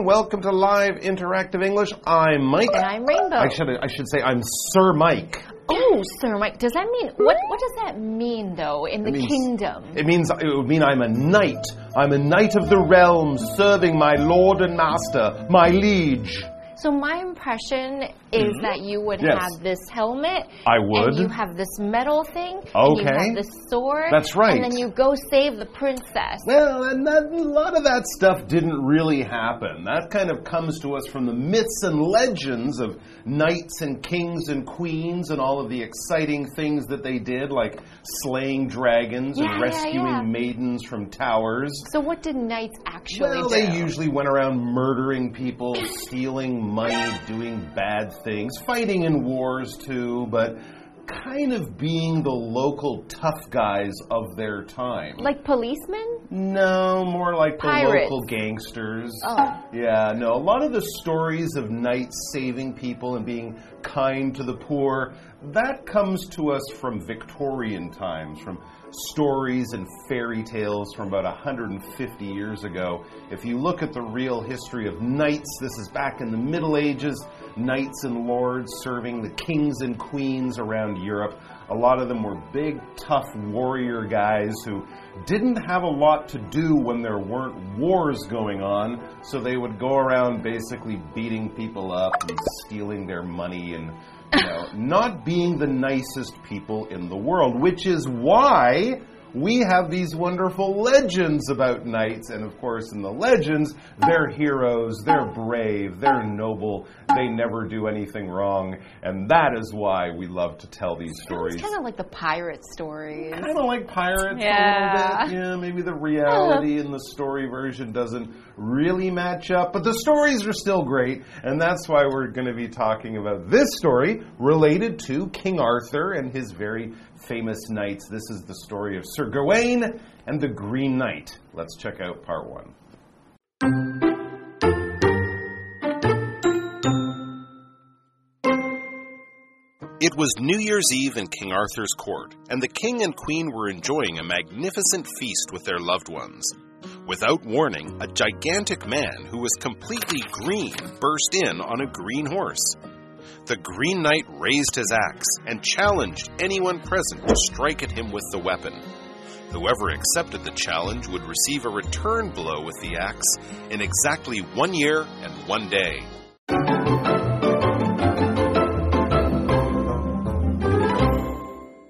everyone. Welcome to Live Interactive English. I'm Mike. And I'm Rainbow. I should I should say I'm Sir Mike. Oh, Sir Mike, does that mean what? What does that mean, though, in the means- kingdom? It means it would mean I'm a knight. I'm a knight of the realm, serving my lord and master, my liege. So my impression is mm-hmm. that you would Yes. have this helmet. I would. And you have this metal thing. And you have this sword. That's right. And then you go save the princess. Well, and that, a lot of that stuff didn't really happen. That kind of comes to us from the myths and legends of knights and kings and queens and all of the exciting things that they did, like slaying dragons Yeah, and rescuing yeah. maidens from towers. So what did knights actually Well, do? they usually went around murdering people, stealing money, doing bad things, fighting in wars too, but kind of being the local tough guys of their time. like policemen? No, more like the Pirates. local gangsters. Oh. Yeah, no, a lot of the stories of knights saving people and being kind to the poor, that comes to us from Victorian times, from stories and fairy tales from about 150 years ago. If you look at the real history of knights, this is back in the Middle Ages, knights and lords serving the kings and queens around Europe. A lot of them were big, tough warrior guys who didn't have a lot to do when there weren't wars going on, so they would go around basically beating people up and stealing their money and you know, not being the nicest people in the world, which is why we have these wonderful legends about knights. And of course, in the legends, they're heroes, they're brave, they're noble, they never do anything wrong. And that is why we love to tell these stories. It's kind of like the pirate stories. Kind of like pirates Yeah. a little bit. Yeah, maybe the reality in the story version doesn't really match up, but the stories are still great, and that's why we're going to be talking about this story related to King Arthur and his very famous knights. This is the story of Sir Gawain and the Green Knight. Let's check out part one. It was New Year's Eve in King Arthur's court, and the king and queen were enjoying a magnificent feast with their loved ones. Without warning, a gigantic man who was completely green burst in on a green horse. The Green Knight raised his axe and challenged anyone present to strike at him with the weapon. Whoever accepted the challenge would receive a return blow with the axe in exactly one year and one day.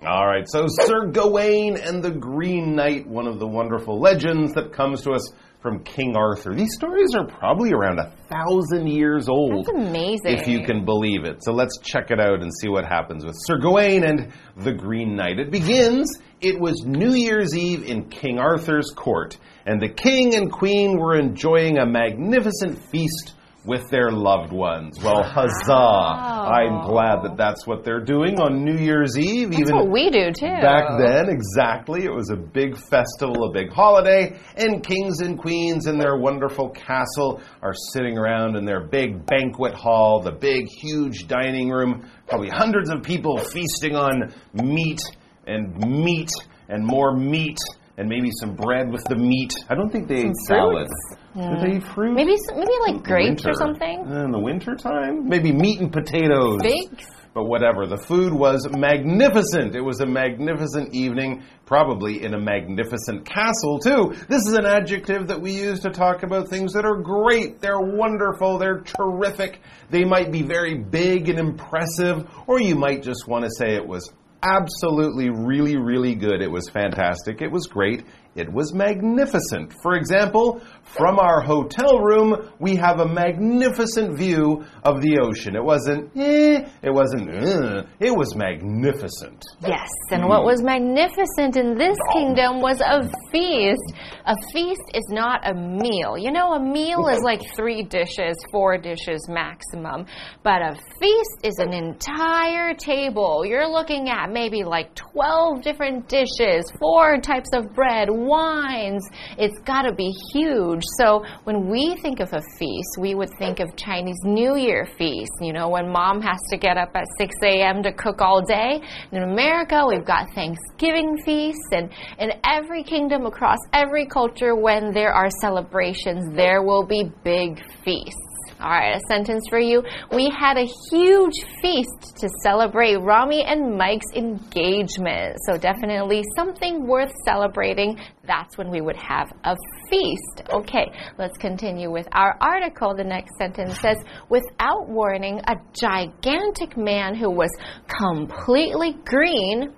All right, so Sir Gawain and the Green Knight, one of the wonderful legends that comes to us from King Arthur. These stories are probably around a thousand years old. That's amazing. If you can believe it. So let's check it out and see what happens with Sir Gawain and the Green Knight. It begins, it was New Year's Eve in King Arthur's court, and the king and queen were enjoying a magnificent feast with their loved ones. Well, huzzah! I'm glad that that's what they're doing on New Year's Eve. That's even what we do too. Back then, exactly. It was a big festival, a big holiday, and kings and queens in their wonderful castle are sitting around in their big banquet hall, the big, huge dining room, probably hundreds of people feasting on meat and meat and more meat. And maybe some bread with the meat. I don't think they ate salad. Did they eat fruit? Maybe maybe like grapes or something. Uh, in the winter time? Maybe meat and potatoes. Figs. But whatever, the food was magnificent. It was a magnificent evening, probably in a magnificent castle, too. This is an adjective that we use to talk about things that are great, they're wonderful, they're terrific. They might be very big and impressive, or you might just want to say it was absolutely really, really good. It was fantastic. It was great. It was magnificent. For example, from our hotel room, we have a magnificent view of the ocean. It wasn't, eh, it wasn't, uh, it was magnificent. Yes, and what was magnificent in this kingdom was a feast. A feast is not a meal. You know, a meal is like three dishes, four dishes maximum. But a feast is an entire table. You're looking at maybe like 12 different dishes, four types of bread, wines. It's got to be huge. So when we think of a feast, we would think of Chinese New Year feast, you know, when mom has to get up at 6 a.m. to cook all day. In America, we've got Thanksgiving feasts, and in every kingdom across every culture, when there are celebrations, there will be big feasts. All right, a sentence for you. We had a huge feast to celebrate Rami and Mike's engagement. So, definitely something worth celebrating. That's when we would have a feast. Okay, let's continue with our article. The next sentence says Without warning, a gigantic man who was completely green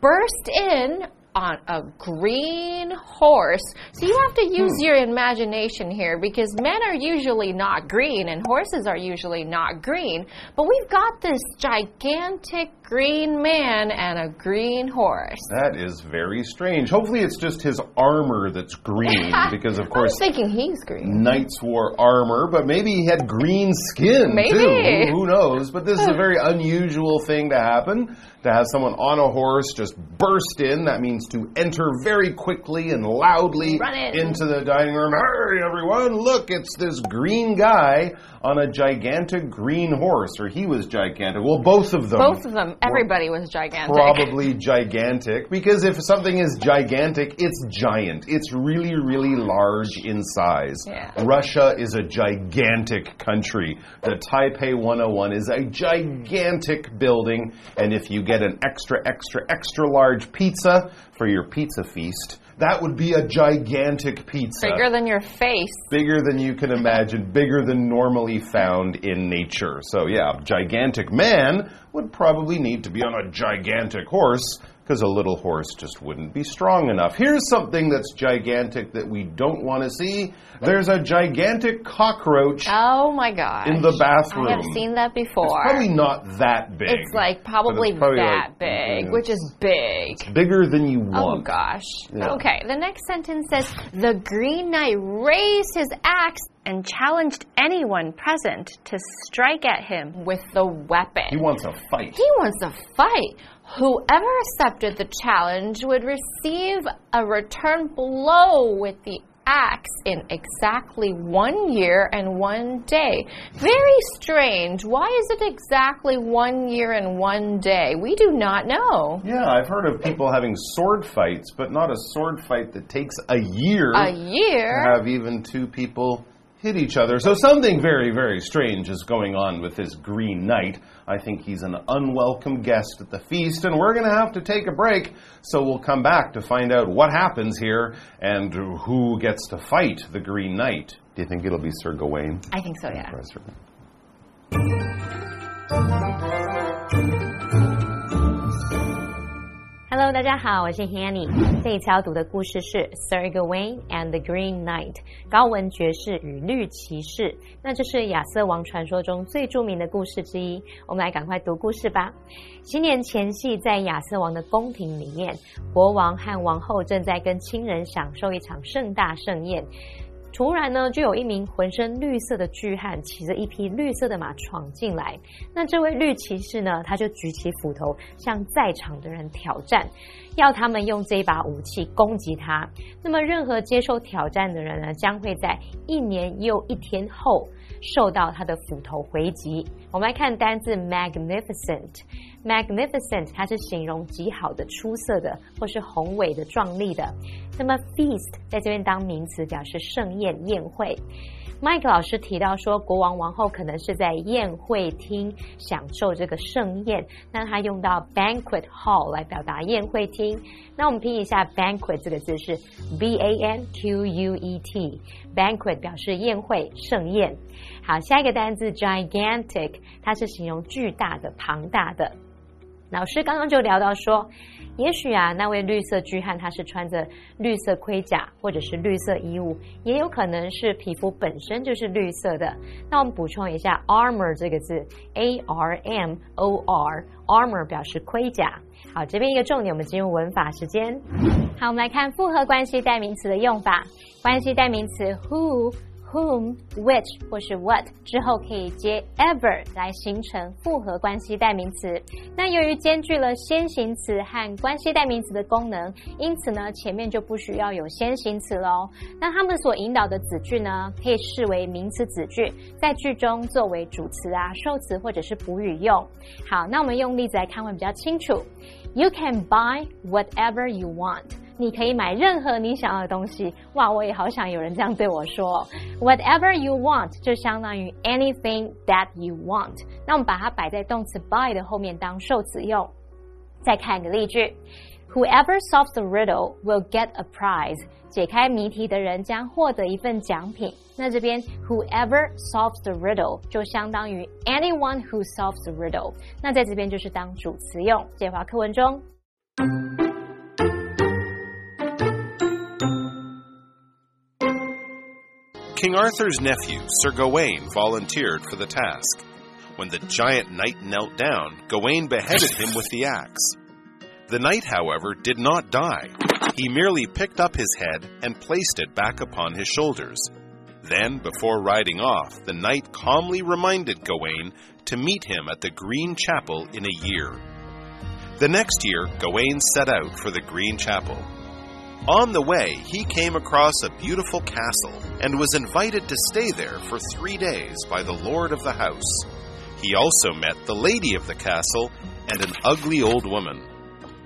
burst in on a green horse. So you have to use Hmm. your imagination here because men are usually not green and horses are usually not green. But we've got this gigantic green man and a green horse. That is very strange. Hopefully, it's just his armor that's green, because of I course was thinking he's green. knights wore armor, but maybe he had green skin Maybe. too. Who knows? But this is a very unusual thing to happen. To have someone on a horse just burst in, that means to enter very quickly and loudly in. into the dining room. Hey, everyone, look, it's this green guy on a gigantic green horse, or he was gigantic. Well, both of them. Both of them, everybody was gigantic. Probably gigantic because if something is gigantic, it's giant. It's really, really large in size. Yeah. Russia is a gigantic country. The Taipei 101 is a gigantic building, and if you get an extra, extra, extra large pizza for your pizza feast, that would be a gigantic pizza Bigger than your face. bigger than you can imagine, bigger than normally found in nature. So, yeah, a gigantic man would probably need to be on a gigantic horse because a little horse just wouldn't be strong enough. Here's something that's gigantic that we don't want to see there's a gigantic cockroach. Oh my gosh. In the bathroom. I have seen that before. It's probably not that big. It's like probably, it's probably that like- big, yeah, which is big. bigger than you oh, want. Oh gosh. Yeah. Okay, the next sentence says The Green Knight raised his axe and challenged anyone present to strike at him with the weapon. He wants a fight. He wants a fight. Whoever accepted the challenge would receive a return blow with the axe in exactly one year and one day. Very strange. Why is it exactly one year and one day? We do not know. Yeah, I've heard of people having sword fights, but not a sword fight that takes a year. A year? to have even two people hit each other. So something very, very strange is going on with this Green Knight. I think he's an unwelcome guest at the feast, and we're going to have to take a break. So we'll come back to find out what happens here and who gets to fight the Green Knight. Do you think it'll be Sir Gawain? I think so, yeah. Hello，大家好，我是 Hanny。这一次要读的故事是 Sir Gawain and the Green Knight，高文爵士与绿骑士。那这是亚瑟王传说中最著名的故事之一。我们来赶快读故事吧。新年前夕，在亚瑟王的宫廷里面，国王和王后正在跟亲人享受一场盛大盛宴。突然呢，就有一名浑身绿色的巨汉骑着一匹绿色的马闯进来。那这位绿骑士呢，他就举起斧头向在场的人挑战，要他们用这一把武器攻击他。那么，任何接受挑战的人呢，将会在一年又一天后受到他的斧头回击。我们来看单字 magnificent。magnificent 它是形容极好的、出色的，或是宏伟的、壮丽的。那么 feast 在这边当名词，表示盛宴、宴会。Mike 老师提到说，国王王后可能是在宴会厅享受这个盛宴，那他用到 banquet hall 来表达宴会厅。那我们拼一下 banquet 这个字是 b a n q u e t，banquet 表示宴会、盛宴。好，下一个单字 gigantic，它是形容巨大的、庞大的。老师刚刚就聊到说，也许啊，那位绿色巨汉他是穿着绿色盔甲或者是绿色衣物，也有可能是皮肤本身就是绿色的。那我们补充一下 armor 这个字，a r m o r，armor 表示盔甲。好，这边一个重点，我们进入文法时间。好，我们来看复合关系代名词的用法。关系代名词 who。whom、which 或是 what 之后可以接 ever 来形成复合关系代名词。那由于兼具了先行词和关系代名词的功能，因此呢，前面就不需要有先行词喽。那它们所引导的子句呢，可以视为名词子句，在句中作为主词啊、受词或者是补语用。好，那我们用例子来看会比较清楚。You can buy whatever you want。你可以买任何你想要的东西。哇，我也好想有人这样对我说。Whatever you want 就相当于 anything that you want。那我们把它摆在动词 buy 的后面当受词用。再看一个例句：Whoever solves the riddle will get a prize。解开谜题的人将获得一份奖品。那这边 whoever solves the riddle 就相当于 anyone who solves the riddle。那在这边就是当主词用。介华课文中。King Arthur's nephew, Sir Gawain, volunteered for the task. When the giant knight knelt down, Gawain beheaded him with the axe. The knight, however, did not die. He merely picked up his head and placed it back upon his shoulders. Then, before riding off, the knight calmly reminded Gawain to meet him at the Green Chapel in a year. The next year, Gawain set out for the Green Chapel. On the way, he came across a beautiful castle and was invited to stay there for three days by the lord of the house. He also met the lady of the castle and an ugly old woman.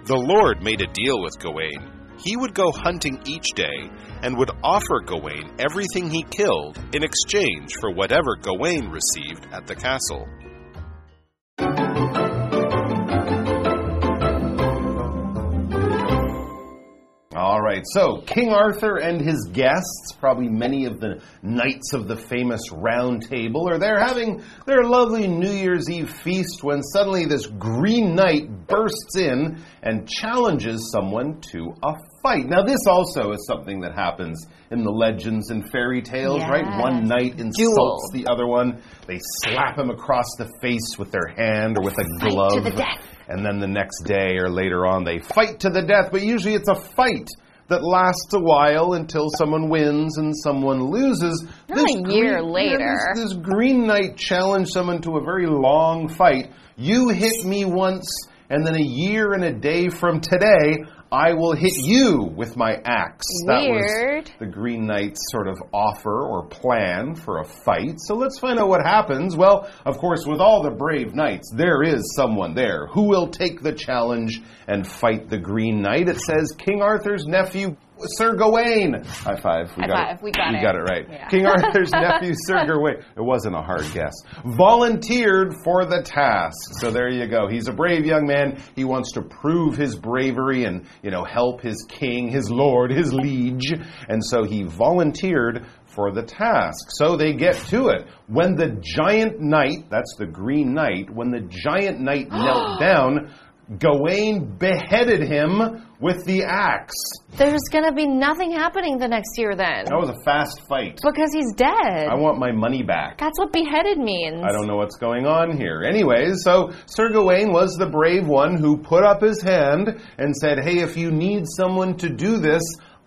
The lord made a deal with Gawain. He would go hunting each day and would offer Gawain everything he killed in exchange for whatever Gawain received at the castle. All right, so King Arthur and his guests, probably many of the knights of the famous Round Table, are there having their lovely New Year's Eve feast when suddenly this Green Knight bursts in and challenges someone to a fight. Now, this also is something that happens in the legends and fairy tales, Yes. right? One knight insults the other one, they slap him across the face with their hand or with a Fight to glove. the death. And then the next day or later on, they fight to the death, but usually it's a fight that lasts a while until someone wins and someone loses. Not a year later. this, this Green Knight challenged someone to a very long fight. You hit me once, and then a year and a day from today, I will hit you with my axe. That was the Green Knight's sort of offer or plan for a fight. So let's find out what happens. Well, of course, with all the brave knights, there is someone there who will take the challenge and fight the Green Knight. It says King Arthur's nephew. Sir Gawain. High five. We High got five. it. We got you it. got it right. Yeah. King Arthur's nephew, Sir Gawain. It wasn't a hard guess. Volunteered for the task. So there you go. He's a brave young man. He wants to prove his bravery and, you know, help his king, his lord, his liege. And so he volunteered for the task. So they get to it. When the giant knight, that's the green knight, when the giant knight knelt down, Gawain beheaded him with the axe. There's going to be nothing happening the next year then. That was a fast fight. Because he's dead. I want my money back. That's what beheaded means. I don't know what's going on here. Anyways, so Sir Gawain was the brave one who put up his hand and said, Hey, if you need someone to do this,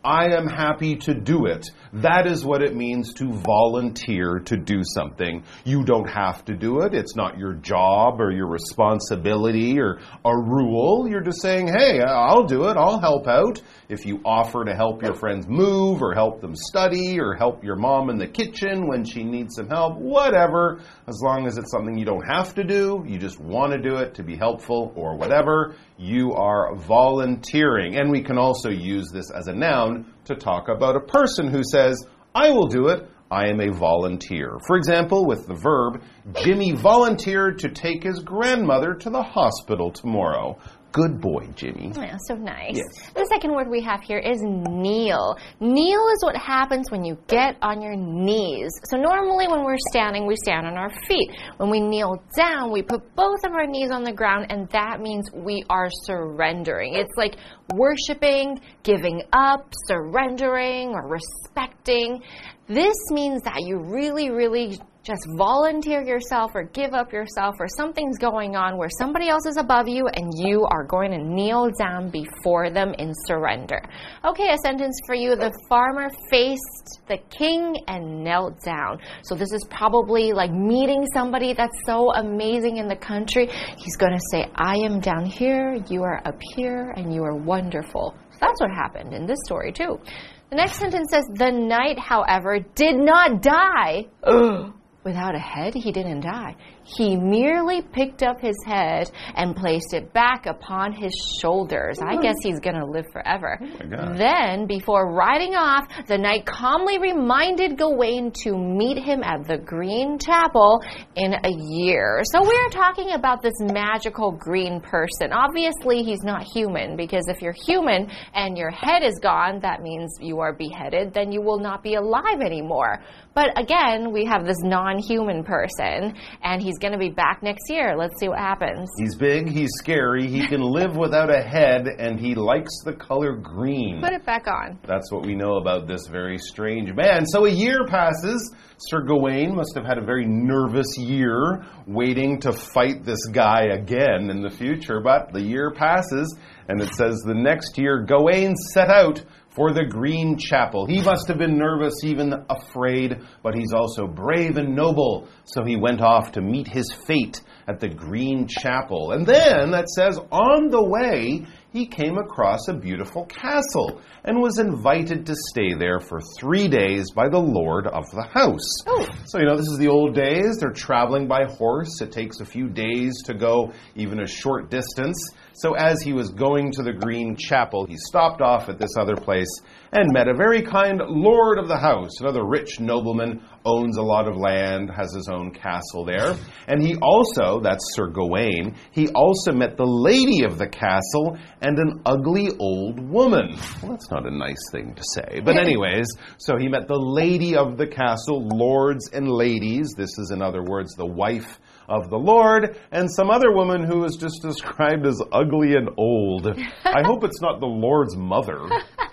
I am happy to do it. That is what it means to volunteer to do something. You don't have to do it. It's not your job or your responsibility or a rule. You're just saying, hey, I'll do it. I'll help out. If you offer to help your friends move or help them study or help your mom in the kitchen when she needs some help, whatever, as long as it's something you don't have to do, you just want to do it to be helpful or whatever, you are volunteering. And we can also use this as a noun to talk about a person who says, I will do it. I am a volunteer. For example, with the verb, Jimmy volunteered to take his grandmother to the hospital tomorrow. Good boy, Jimmy. Yeah, oh, so nice. Yes. The second word we have here is kneel. Kneel is what happens when you get on your knees. So normally when we're standing, we stand on our feet. When we kneel down, we put both of our knees on the ground, and that means we are surrendering. It's like worshiping, giving up, surrendering, or respecting. This means that you really, really just volunteer yourself or give up yourself or something's going on where somebody else is above you and you are going to kneel down before them in surrender. Okay, a sentence for you. The farmer faced the king and knelt down. So this is probably like meeting somebody that's so amazing in the country. He's going to say, I am down here, you are up here, and you are wonderful. So that's what happened in this story too. The next sentence says, The knight, however, did not die. Ugh. Without a head, he didn't die. He merely picked up his head and placed it back upon his shoulders. I guess he's going to live forever. Oh then, before riding off, the knight calmly reminded Gawain to meet him at the Green Chapel in a year. So, we're talking about this magical green person. Obviously, he's not human because if you're human and your head is gone, that means you are beheaded, then you will not be alive anymore. But again, we have this non human person, and he's going to be back next year. Let's see what happens. He's big, he's scary, he can live without a head, and he likes the color green. Put it back on. That's what we know about this very strange man. So a year passes. Sir Gawain must have had a very nervous year waiting to fight this guy again in the future. But the year passes, and it says the next year Gawain set out for the Green Chapel. He must have been nervous, even afraid, but he's also brave and noble. So he went off to meet his fate at the Green Chapel. And then, that says, on the way, he came across a beautiful castle and was invited to stay there for three days by the lord of the house. Oh. So, you know, this is the old days. They're traveling by horse. It takes a few days to go even a short distance. So, as he was going to the Green Chapel, he stopped off at this other place and met a very kind lord of the house. Another rich nobleman owns a lot of land, has his own castle there. And he also, that's Sir Gawain, he also met the lady of the castle and an ugly old woman. Well, that's not a nice thing to say. But, anyways, so he met the lady of the castle, lords and ladies. This is, in other words, the wife of the Lord, and some other woman who is just described as ugly and old. I hope it's not the Lord's mother.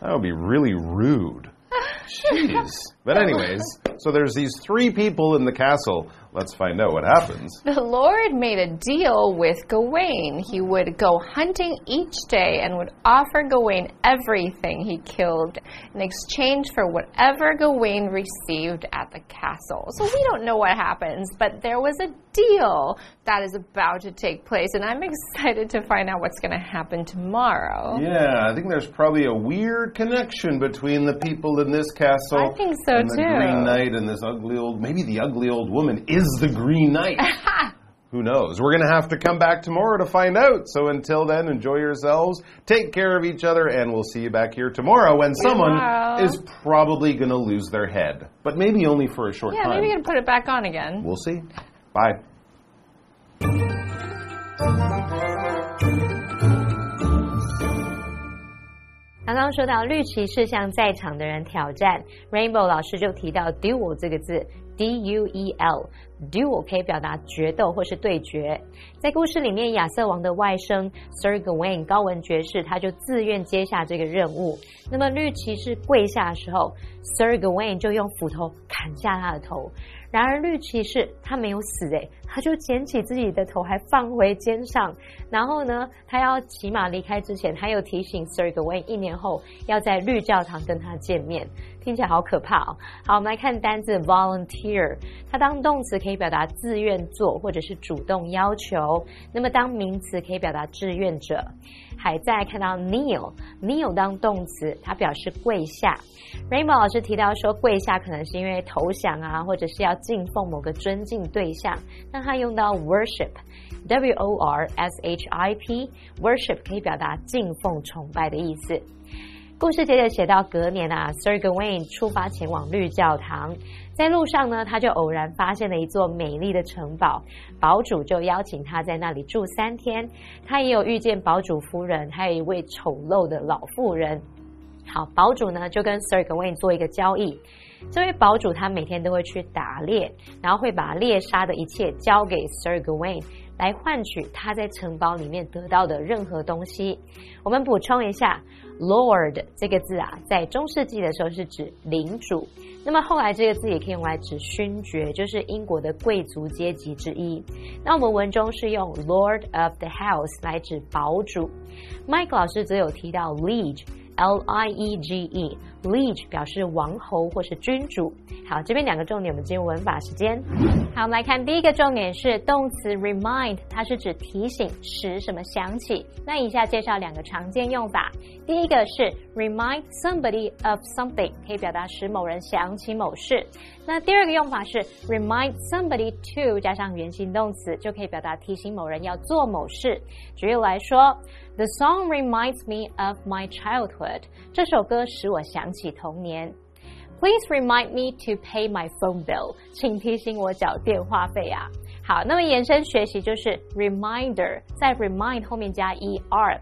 That would be really rude. Jeez. But, anyways, so there's these three people in the castle. Let's find out what happens. The Lord made a deal with Gawain. He would go hunting each day and would offer Gawain everything he killed in exchange for whatever Gawain received at the castle. So we don't know what happens, but there was a deal that is about to take place, and I'm excited to find out what's going to happen tomorrow. Yeah, I think there's probably a weird connection between the people in this castle I think so, and the. Green Knight and this ugly old. Maybe the ugly old woman is is the Green Knight? Who knows? We're going to have to come back tomorrow to find out. So until then, enjoy yourselves, take care of each other, and we'll see you back here tomorrow when someone tomorrow. is probably going to lose their head. But maybe only for a short yeah, time. Yeah, maybe you can put it back on again. We'll see. Bye. 刚刚说到绿骑士向在场的人挑战，Rainbow 老师就提到 duel 这个字，D U E L。Duel 可以表达决斗或是对决。在故事里面，亚瑟王的外甥 Sir Gawain 高文爵士他就自愿接下这个任务。那么绿骑士跪下的时候，Sir Gawain 就用斧头砍下他的头。然而绿骑士他没有死诶，他就捡起自己的头还放回肩上。然后呢，他要骑马离开之前，他又提醒 Sir Gawain 一年后要在绿教堂跟他见面。听起来好可怕哦。好，我们来看单字 volunteer，它当动词可以表达自愿做或者是主动要求，那么当名词可以表达志愿者。还在看到 kneel，kneel 当动词，它表示跪下。Rainbow 老师提到说，跪下可能是因为投降啊，或者是要敬奉某个尊敬对象。那他用到 worship，W O R S H I P，worship 可以表达敬奉、崇拜的意思。故事接着写到隔年啊，Sir Gawain 出发前往绿教堂，在路上呢，他就偶然发现了一座美丽的城堡，堡主就邀请他在那里住三天。他也有遇见堡主夫人，还有一位丑陋的老妇人。好，堡主呢就跟 Sir Gawain 做一个交易，这位堡主他每天都会去打猎，然后会把猎杀的一切交给 Sir Gawain 来换取他在城堡里面得到的任何东西。我们补充一下，Lord 这个字啊，在中世纪的时候是指领主，那么后来这个字也可以用来指勋爵，就是英国的贵族阶级之一。那我们文中是用 Lord of the House 来指堡主，Mike 老师则有提到 Liege。L I E G E，liege 表示王侯或是君主。好，这边两个重点，我们进入文法时间。好，我们来看第一个重点是动词 remind，它是指提醒、使什么想起。那以下介绍两个常见用法。第一个是 remind somebody of something，可以表达使某人想起某事。那第二个用法是 remind somebody to 加上原形动词，就可以表达提醒某人要做某事。举例来说。The song reminds me of my childhood. 这首歌使我想起起童年。Please remind me to pay my phone bill. 请提醒我缴电话费啊。好，那么延伸学习就是 reminder，在 remind 后面加 er。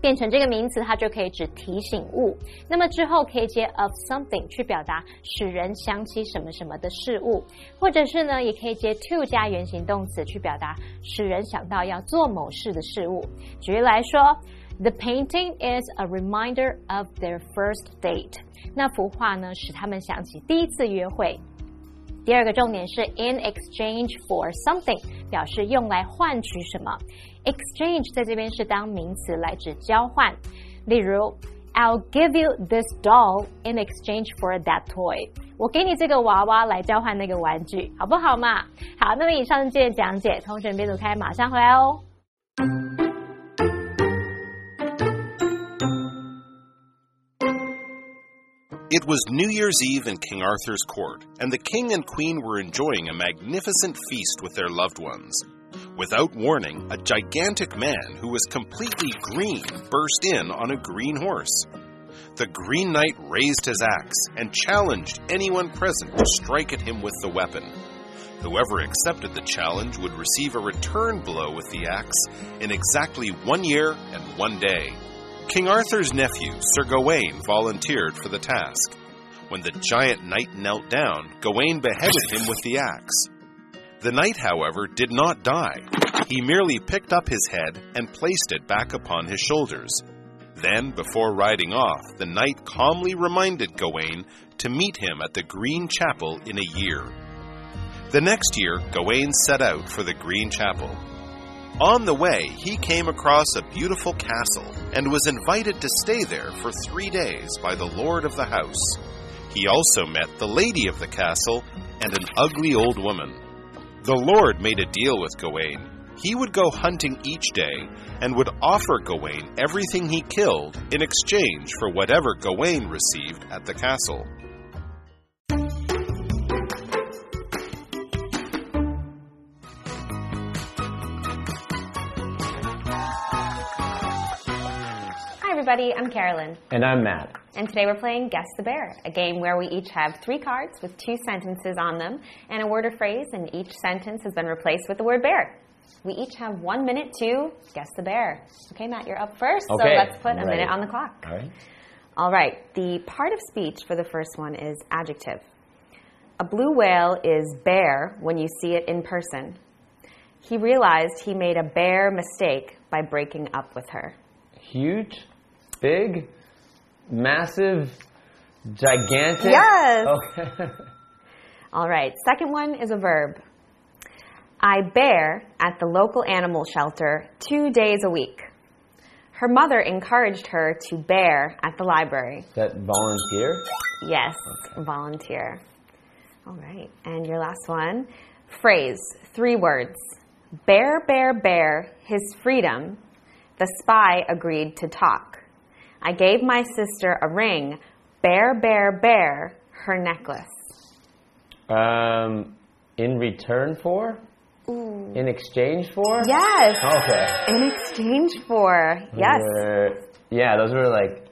变成这个名词，它就可以指提醒物。那么之后可以接 of something 去表达使人想起什么什么的事物，或者是呢，也可以接 to 加原形动词去表达使人想到要做某事的事物。举例来说，The painting is a reminder of their first date。那幅画呢，使他们想起第一次约会。第二个重点是 in exchange for something，表示用来换取什么。exchange 在这边是当名词来指交换。例如，I'll give you this doll in exchange for that toy。我给你这个娃娃来交换那个玩具，好不好嘛？好，那么以上是讲解，同学们别走开，马上回来哦。It was New Year's Eve in King Arthur's court, and the king and queen were enjoying a magnificent feast with their loved ones. Without warning, a gigantic man who was completely green burst in on a green horse. The Green Knight raised his axe and challenged anyone present to strike at him with the weapon. Whoever accepted the challenge would receive a return blow with the axe in exactly one year and one day. King Arthur's nephew, Sir Gawain, volunteered for the task. When the giant knight knelt down, Gawain beheaded him with the axe. The knight, however, did not die. He merely picked up his head and placed it back upon his shoulders. Then, before riding off, the knight calmly reminded Gawain to meet him at the Green Chapel in a year. The next year, Gawain set out for the Green Chapel. On the way, he came across a beautiful castle and was invited to stay there for three days by the lord of the house. He also met the lady of the castle and an ugly old woman. The lord made a deal with Gawain. He would go hunting each day and would offer Gawain everything he killed in exchange for whatever Gawain received at the castle. Everybody. I'm Carolyn. And I'm Matt. And today we're playing Guess the Bear, a game where we each have three cards with two sentences on them and a word or phrase, and each sentence has been replaced with the word bear. We each have one minute to guess the bear. Okay, Matt, you're up first. Okay. So let's put a minute on the clock. All right. All right. The part of speech for the first one is adjective. A blue whale is bare when you see it in person. He realized he made a bare mistake by breaking up with her. Huge big, massive, gigantic? Yes. Okay. All right. Second one is a verb. I bear at the local animal shelter two days a week. Her mother encouraged her to bear at the library. Is that volunteer? Yes, okay. volunteer. All right. And your last one phrase, three words. Bear, bear, bear, his freedom. The spy agreed to talk. I gave my sister a ring. Bear, bear, bear, her necklace. Um, in return for? Ooh. In exchange for? Yes. Okay. In exchange for. Yes. Uh, yeah, those were like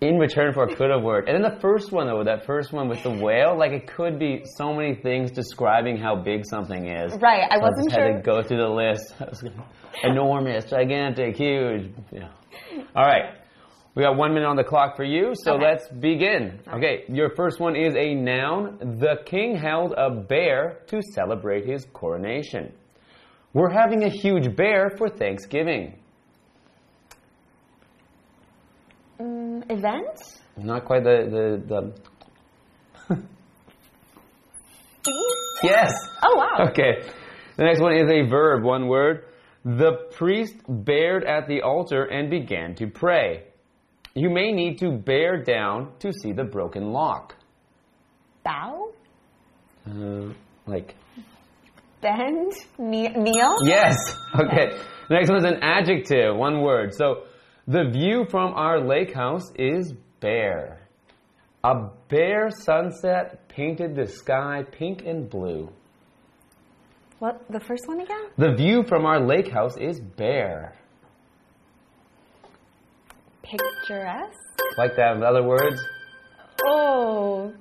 in return for could have worked. And then the first one though, that first one with the whale, like it could be so many things describing how big something is. Right. I so wasn't I sure. Had to go through the list. Enormous, gigantic, huge. Yeah. All right. We got one minute on the clock for you, so okay. let's begin. Okay, your first one is a noun. The king held a bear to celebrate his coronation. We're having a huge bear for Thanksgiving. Mm, event? Not quite the the the. yes. Oh wow. Okay. The next one is a verb, one word. The priest bared at the altar and began to pray. You may need to bear down to see the broken lock. Bow? Uh, like Bend? Kneel? Yes. Okay. The next one is an adjective, one word. So, the view from our lake house is bare. A bare sunset painted the sky pink and blue. What? The first one again? The view from our lake house is bare. Picturesque? Like that, in other words? Oh.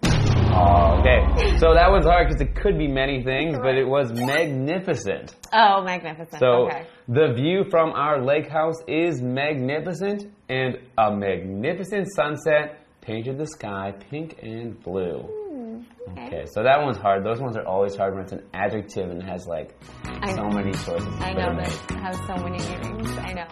Oh, okay. So that was hard because it could be many things, but it was magnificent. Oh, magnificent. So okay. the view from our lake house is magnificent, and a magnificent sunset painted the sky pink and blue. Hmm, okay. so that one's hard. Those ones are always hard when it's an adjective and it has like I so know. many choices. I know that has so many meanings. I know.